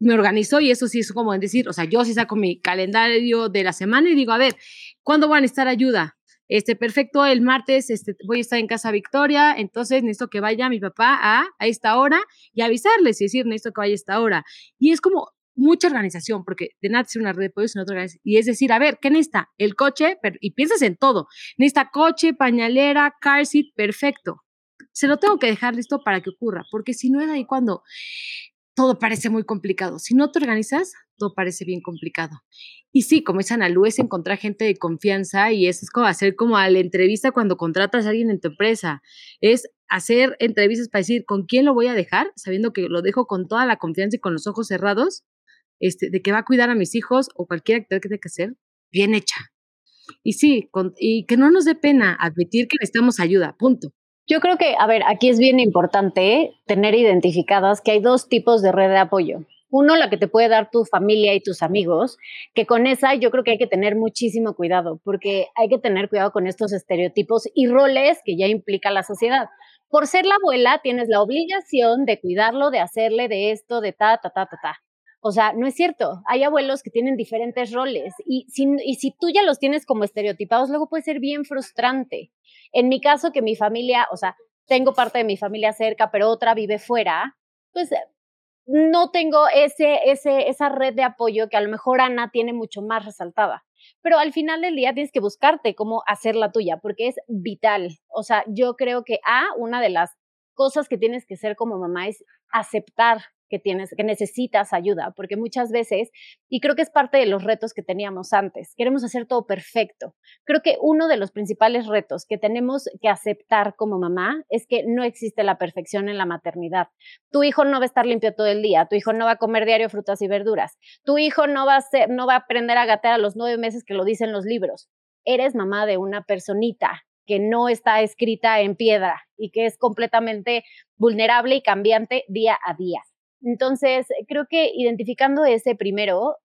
[SPEAKER 2] me organizo y eso sí es como decir, o sea, yo sí saco mi calendario de la semana y digo, a ver, ¿cuándo van a estar ayuda? Este, perfecto, el martes este, voy a estar en casa Victoria, entonces necesito que vaya mi papá a, a esta hora y avisarles y decir, necesito que vaya a esta hora. Y es como mucha organización, porque de nada es una red de apoyo, sino otra. Y es decir, a ver, ¿qué necesita? El coche, y piensas en todo. Necesita coche, pañalera, car seat, perfecto. Se lo tengo que dejar listo para que ocurra, porque si no es ahí cuando todo parece muy complicado. Si no te organizas, todo parece bien complicado. Y sí, como dice Ana Lu, es encontrar gente de confianza y eso es como hacer como a la entrevista cuando contratas a alguien en tu empresa. Es hacer entrevistas para decir con quién lo voy a dejar, sabiendo que lo dejo con toda la confianza y con los ojos cerrados, este, de que va a cuidar a mis hijos o cualquier actividad que tenga que hacer, bien hecha. Y sí, y que no nos dé pena admitir que necesitamos ayuda, punto.
[SPEAKER 3] Yo creo que, a ver, aquí es bien importante tener identificadas que hay dos tipos de red de apoyo. Uno, la que te puede dar tu familia y tus amigos, que con esa yo creo que hay que tener muchísimo cuidado, porque hay que tener cuidado con estos estereotipos y roles que ya implica la sociedad. Por ser la abuela, tienes la obligación de cuidarlo, de hacerle de esto, de ta, ta, ta, ta, ta. O sea, no es cierto. Hay abuelos que tienen diferentes roles y si, y si tú ya los tienes como estereotipados, luego puede ser bien frustrante. En mi caso, que mi familia, o sea, tengo parte de mi familia cerca, pero otra vive fuera, pues no tengo ese, ese, esa red de apoyo que a lo mejor Ana tiene mucho más resaltada. Pero al final del día tienes que buscarte cómo hacer la tuya, porque es vital. O sea, yo creo que A, una de las cosas que tienes que hacer como mamá es aceptar que tienes, que necesitas ayuda, porque muchas veces, y creo que es parte de los retos que teníamos antes, queremos hacer todo perfecto. Creo que uno de los principales retos que tenemos que aceptar como mamá es que no existe la perfección en la maternidad. Tu hijo no va a estar limpio todo el día, tu hijo no va a comer diario frutas y verduras, tu hijo no va a, no va a aprender a gatear a los nueve meses que lo dicen los libros. Eres mamá de una personita que no está escrita en piedra y que es completamente vulnerable y cambiante día a día. Entonces, creo que identificando ese primero,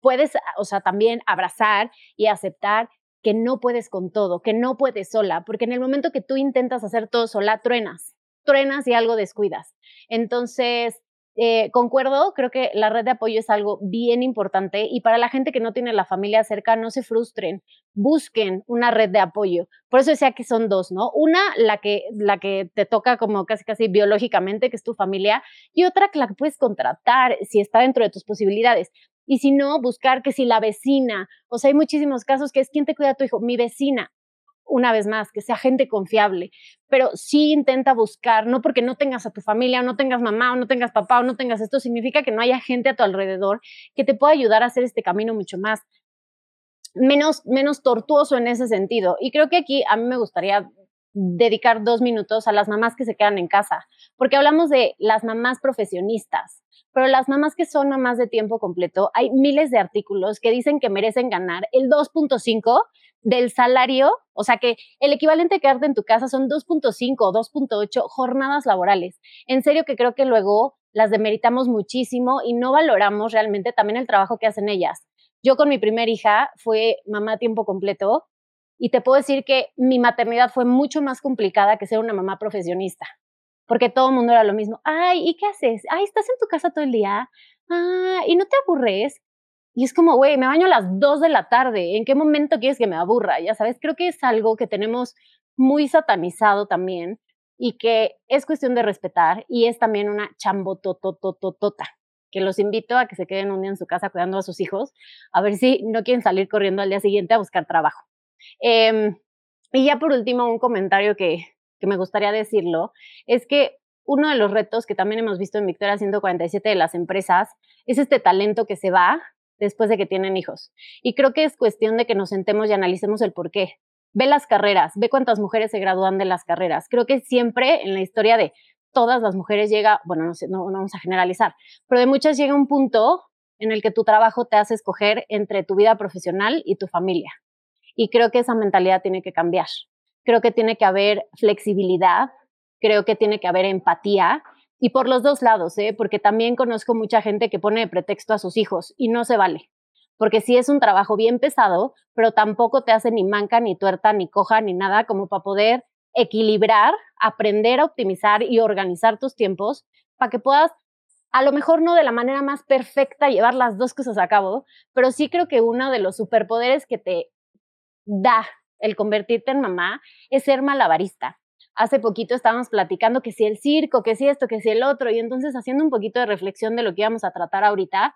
[SPEAKER 3] puedes, o sea, también abrazar y aceptar que no puedes con todo, que no puedes sola, porque en el momento que tú intentas hacer todo sola, truenas, truenas y algo descuidas. Entonces, eh, concuerdo, creo que la red de apoyo es algo bien importante y para la gente que no tiene la familia cerca, no se frustren, busquen una red de apoyo. Por eso decía que son dos, ¿no? Una, la que, la que te toca como casi casi biológicamente, que es tu familia, y otra, la que puedes contratar si está dentro de tus posibilidades. Y si no, buscar que si la vecina, o sea, hay muchísimos casos que es quién te cuida a tu hijo, mi vecina, una vez más, que sea gente confiable, pero sí intenta buscar, no porque no tengas a tu familia, o no tengas mamá, o no tengas papá, o no tengas esto, significa que no haya gente a tu alrededor que te pueda ayudar a hacer este camino mucho más menos, menos tortuoso en ese sentido. Y creo que aquí a mí me gustaría dedicar dos minutos a las mamás que se quedan en casa, porque hablamos de las mamás profesionistas, pero las mamás que son mamás de tiempo completo, hay miles de artículos que dicen que merecen ganar el 2.5 del salario, o sea que el equivalente de quedarte en tu casa son 2.5 o 2.8 jornadas laborales. En serio que creo que luego las demeritamos muchísimo y no valoramos realmente también el trabajo que hacen ellas. Yo con mi primera hija fue mamá a tiempo completo y te puedo decir que mi maternidad fue mucho más complicada que ser una mamá profesionista, porque todo el mundo era lo mismo. Ay, ¿y qué haces? Ay, estás en tu casa todo el día. Ah, y no te aburres. Y es como, güey, me baño a las 2 de la tarde. ¿En qué momento quieres que me aburra? Ya sabes, creo que es algo que tenemos muy satanizado también y que es cuestión de respetar y es también una chambototototota que los invito a que se queden un día en su casa cuidando a sus hijos, a ver si no quieren salir corriendo al día siguiente a buscar trabajo. Em, y ya por último, un comentario que, que me gustaría decirlo, es que uno de los retos que también hemos visto en Victoria 147 de las empresas es este talento que se va después de que tienen hijos. Y creo que es cuestión de que nos sentemos y analicemos el por qué. Ve las carreras, ve cuántas mujeres se gradúan de las carreras. Creo que siempre en la historia de todas las mujeres llega, bueno, no, sé, no, vamos a generalizar, pero de muchas llega un punto en el que tu trabajo te hace escoger entre tu vida profesional y tu familia. Y creo que esa mentalidad tiene que cambiar. Creo que tiene que haber flexibilidad, creo que tiene que haber empatía y por los dos lados, ¿eh? porque también conozco mucha gente que pone de pretexto a sus hijos y no se vale. Porque sí es un trabajo bien pesado, pero tampoco te hace ni manca, ni tuerta, ni coja, ni nada como para poder equilibrar, aprender a optimizar y organizar tus tiempos para que puedas, a lo mejor no de la manera más perfecta, llevar las dos cosas a cabo, pero sí creo que uno de los superpoderes que te da el convertirte en mamá es ser malabarista. Hace poquito estábamos platicando que si el circo, que si esto, que si el otro, y entonces haciendo un poquito de reflexión de lo que íbamos a tratar ahorita,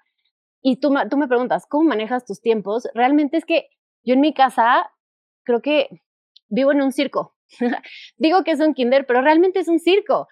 [SPEAKER 3] y tú, tú me preguntas, ¿cómo manejas tus tiempos? Realmente es que yo en mi casa creo que vivo en un circo, Digo que es un kinder, pero realmente es un circo.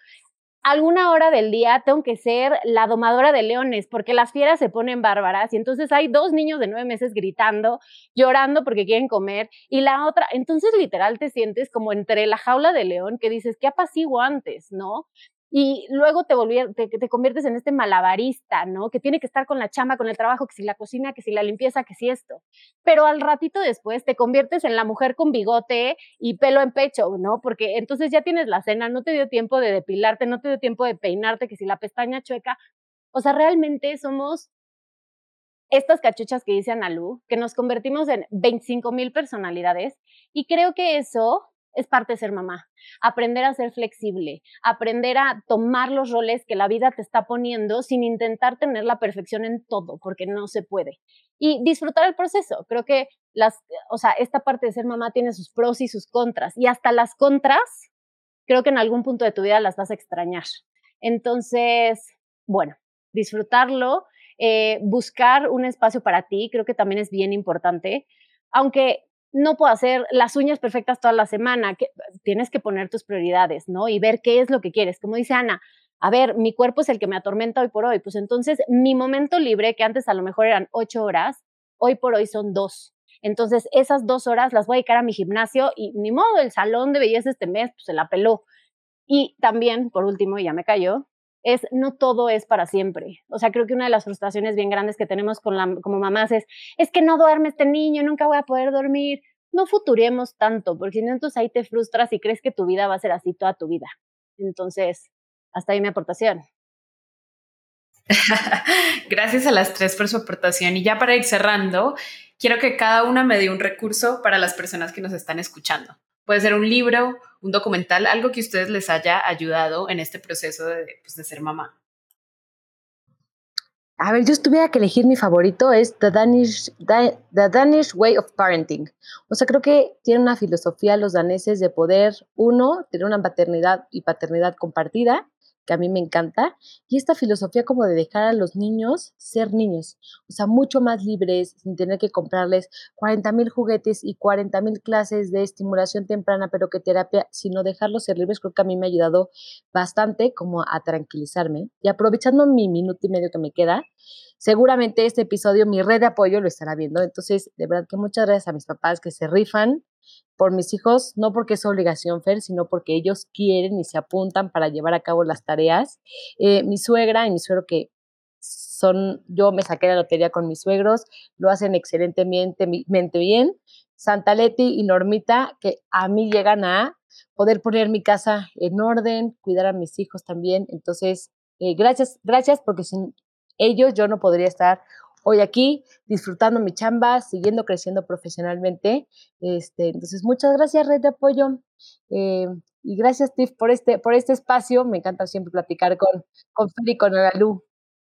[SPEAKER 3] Alguna hora del día tengo que ser la domadora de leones porque las fieras se ponen bárbaras y entonces hay dos niños de nueve meses gritando, llorando porque quieren comer y la otra, entonces literal te sientes como entre la jaula de león que dices, ¿qué apaciguo antes? ¿No? Y luego te, te, te, conviertes en este malabarista, ¿no? Que tiene que estar con la chamba, con el trabajo, que si la cocina, que si la limpieza, que si esto. Pero al ratito después te conviertes en la mujer con bigote y pelo en pecho, ¿no? Porque entonces ya tienes la cena, no te dio tiempo de depilarte, no te dio tiempo de peinarte, que si la pestaña chueca. O sea, realmente somos estas cachuchas que dice Analu, que nos convertimos en 25 mil personalidades y creo que eso es parte de ser mamá. Aprender a ser flexible, aprender a tomar los roles que la vida te está poniendo sin intentar tener la perfección en todo, porque no se puede. Y disfrutar el proceso. Creo que las, o sea, esta parte de ser mamá tiene sus pros y sus contras. Y hasta las contras, creo que en algún punto de tu vida las vas a extrañar. Entonces, bueno, disfrutarlo, eh, buscar un espacio para ti, creo que también es bien importante. Aunque no puedo hacer las uñas perfectas toda la semana, que, tienes que poner tus prioridades, ¿no? Y ver qué es lo que quieres. Como dice Ana, a ver, mi cuerpo es el que me atormenta hoy por hoy, pues entonces mi momento libre, que antes a lo mejor eran ocho horas, hoy por hoy son dos. Entonces esas dos horas las voy a dedicar a mi gimnasio y ni modo, el salón de belleza este mes pues se la peló. Y también, por último, ya me cayó, es no todo es para siempre. O sea, creo que una de las frustraciones bien grandes que tenemos con la, como mamás es, es que no duerme este niño, nunca voy a poder dormir. No futuremos tanto, porque si no, entonces ahí te frustras y crees que tu vida va a ser así toda tu vida. Entonces, hasta ahí mi aportación.
[SPEAKER 1] Gracias a las tres por su aportación. Y ya para ir cerrando, quiero que cada una me dé un recurso para las personas que nos están escuchando. Puede ser un libro, un documental, algo que a ustedes les haya ayudado en este proceso de, pues, de ser mamá.
[SPEAKER 2] A ver, yo tuviera que elegir mi favorito es The Danish, The Danish Way of Parenting. O sea, creo que tiene una filosofía los daneses de poder, uno, tener una paternidad y paternidad compartida, que a mí me encanta, y esta filosofía como de dejar a los niños ser niños, o sea, mucho más libres, sin tener que comprarles 40 mil juguetes y 40 mil clases de estimulación temprana, pero que terapia, sino dejarlos ser libres, creo que a mí me ha ayudado bastante como a tranquilizarme. Y aprovechando mi minuto y medio que me queda, seguramente este episodio, mi red de apoyo lo estará viendo, entonces, de verdad que muchas gracias a mis papás que se rifan por mis hijos, no porque es obligación, Fer, sino porque ellos quieren y se apuntan para llevar a cabo las tareas. Eh, mi suegra y mi suegro que son, yo me saqué la lotería con mis suegros, lo hacen excelentemente bien, Santa Leti y Normita, que a mí llegan a poder poner mi casa en orden, cuidar a mis hijos también. Entonces, eh, gracias, gracias, porque sin ellos yo no podría estar hoy aquí disfrutando mi chamba, siguiendo creciendo profesionalmente. Este, entonces, muchas gracias, Red de Apoyo. Eh, y gracias, Tiff, por este, por este espacio. Me encanta siempre platicar con, con Fer y con Agalu.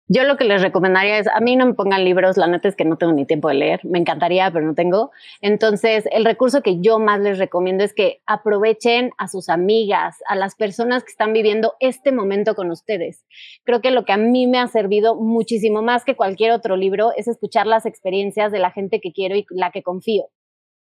[SPEAKER 3] Yo lo que les recomendaría es, a mí no me pongan libros, la neta es que no tengo ni tiempo de leer, me encantaría, pero no tengo. Entonces, el recurso que yo más les recomiendo es que aprovechen a sus amigas, a las personas que están viviendo este momento con ustedes. Creo que lo que a mí me ha servido muchísimo más que cualquier otro libro es escuchar las experiencias de la gente que quiero y la que confío,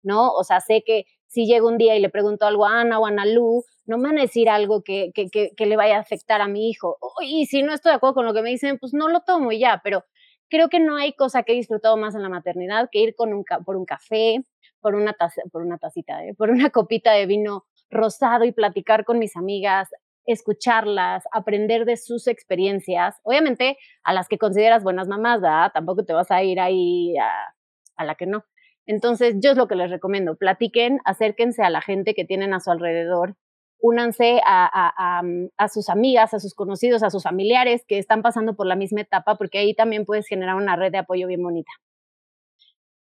[SPEAKER 3] ¿no? O sea, sé que si llego un día y le pregunto algo a Ana o a Ana Lu, no me van a decir algo que, que, que, le vaya a afectar a mi hijo. Y si no estoy de acuerdo con lo que me dicen, pues no lo tomo y ya, pero creo que no hay cosa que he disfrutado más en la maternidad que ir con un, por un café, por una, taza, por una tacita, ¿eh? por una copita de vino rosado y platicar con mis amigas, escucharlas, aprender de sus experiencias, obviamente a las que consideras buenas mamás. Tampoco te vas a ir ahí a, a la que no. Entonces, yo es lo que les recomiendo, platiquen, acérquense a la gente que tienen a su alrededor, únanse a, a, sus amigas, a sus conocidos, a sus familiares que están pasando por la misma etapa, porque ahí también puedes generar una red de apoyo bien bonita.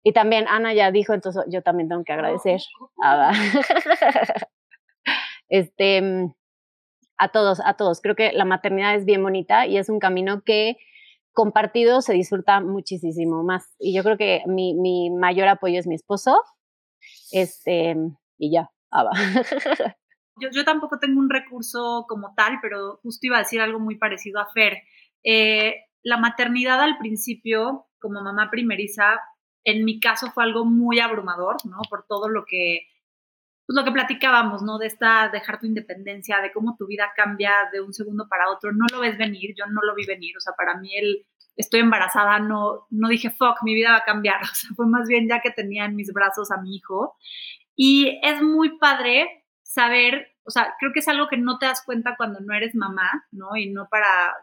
[SPEAKER 3] Y también Ana ya dijo, entonces yo también tengo que agradecer este, a todos, a todos. Creo que la maternidad es bien bonita y es un camino que compartido se disfruta muchísimo más. Y yo creo que mi, mayor apoyo es mi esposo. Este, y ya, Ava.
[SPEAKER 4] Yo, yo, tampoco tengo un recurso como tal, pero justo iba a decir algo muy parecido a Fer. Eh, la maternidad al principio, como mamá primeriza, en mi caso fue algo muy abrumador, ¿no? Por todo lo que pues lo que platicábamos, ¿no? De esta, dejar tu independencia, de cómo tu vida cambia de un segundo para otro, no lo ves venir, yo no lo vi venir, o sea, para mí el estoy embarazada, no, no dije, fuck, mi vida va a cambiar, o sea, fue más bien ya que tenía en mis brazos a mi hijo. Y es muy padre saber, o sea, creo que es algo que no te das cuenta cuando no eres mamá, ¿no? Y no para,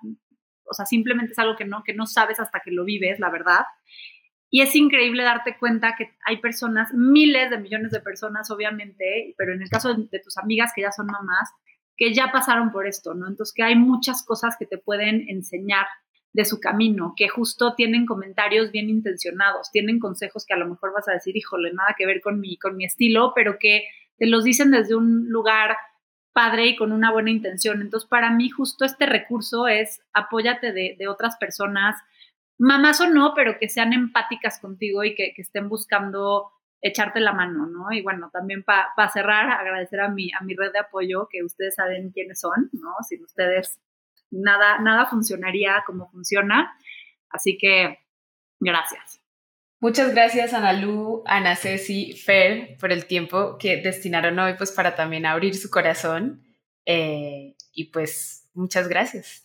[SPEAKER 4] o sea, simplemente es algo que no, que no sabes hasta que lo vives, la verdad. Y es increíble darte cuenta que hay personas, miles de millones de personas, obviamente, pero en el caso de, tus amigas que ya son mamás, que ya pasaron por esto, ¿no? Entonces, que hay muchas cosas que te pueden enseñar de su camino, que justo tienen comentarios bien intencionados, tienen consejos que a lo mejor vas a decir, híjole, nada que ver con mi, con mi estilo, pero que te los dicen desde un lugar padre y con una buena intención. Entonces, para mí, justo este recurso es apóyate de, de otras personas, mamás o no, pero que sean empáticas contigo y que, estén buscando echarte la mano, ¿no? Y bueno, también para cerrar, agradecer a mi, a mi red de apoyo, que ustedes saben quiénes son, ¿no? Sin ustedes nada, nada funcionaría como funciona. Así que, gracias.
[SPEAKER 1] Muchas gracias, Ana Lu, Ana Ceci, Fer, por el tiempo que destinaron hoy, pues, para también abrir su corazón. Eh, y pues, muchas gracias.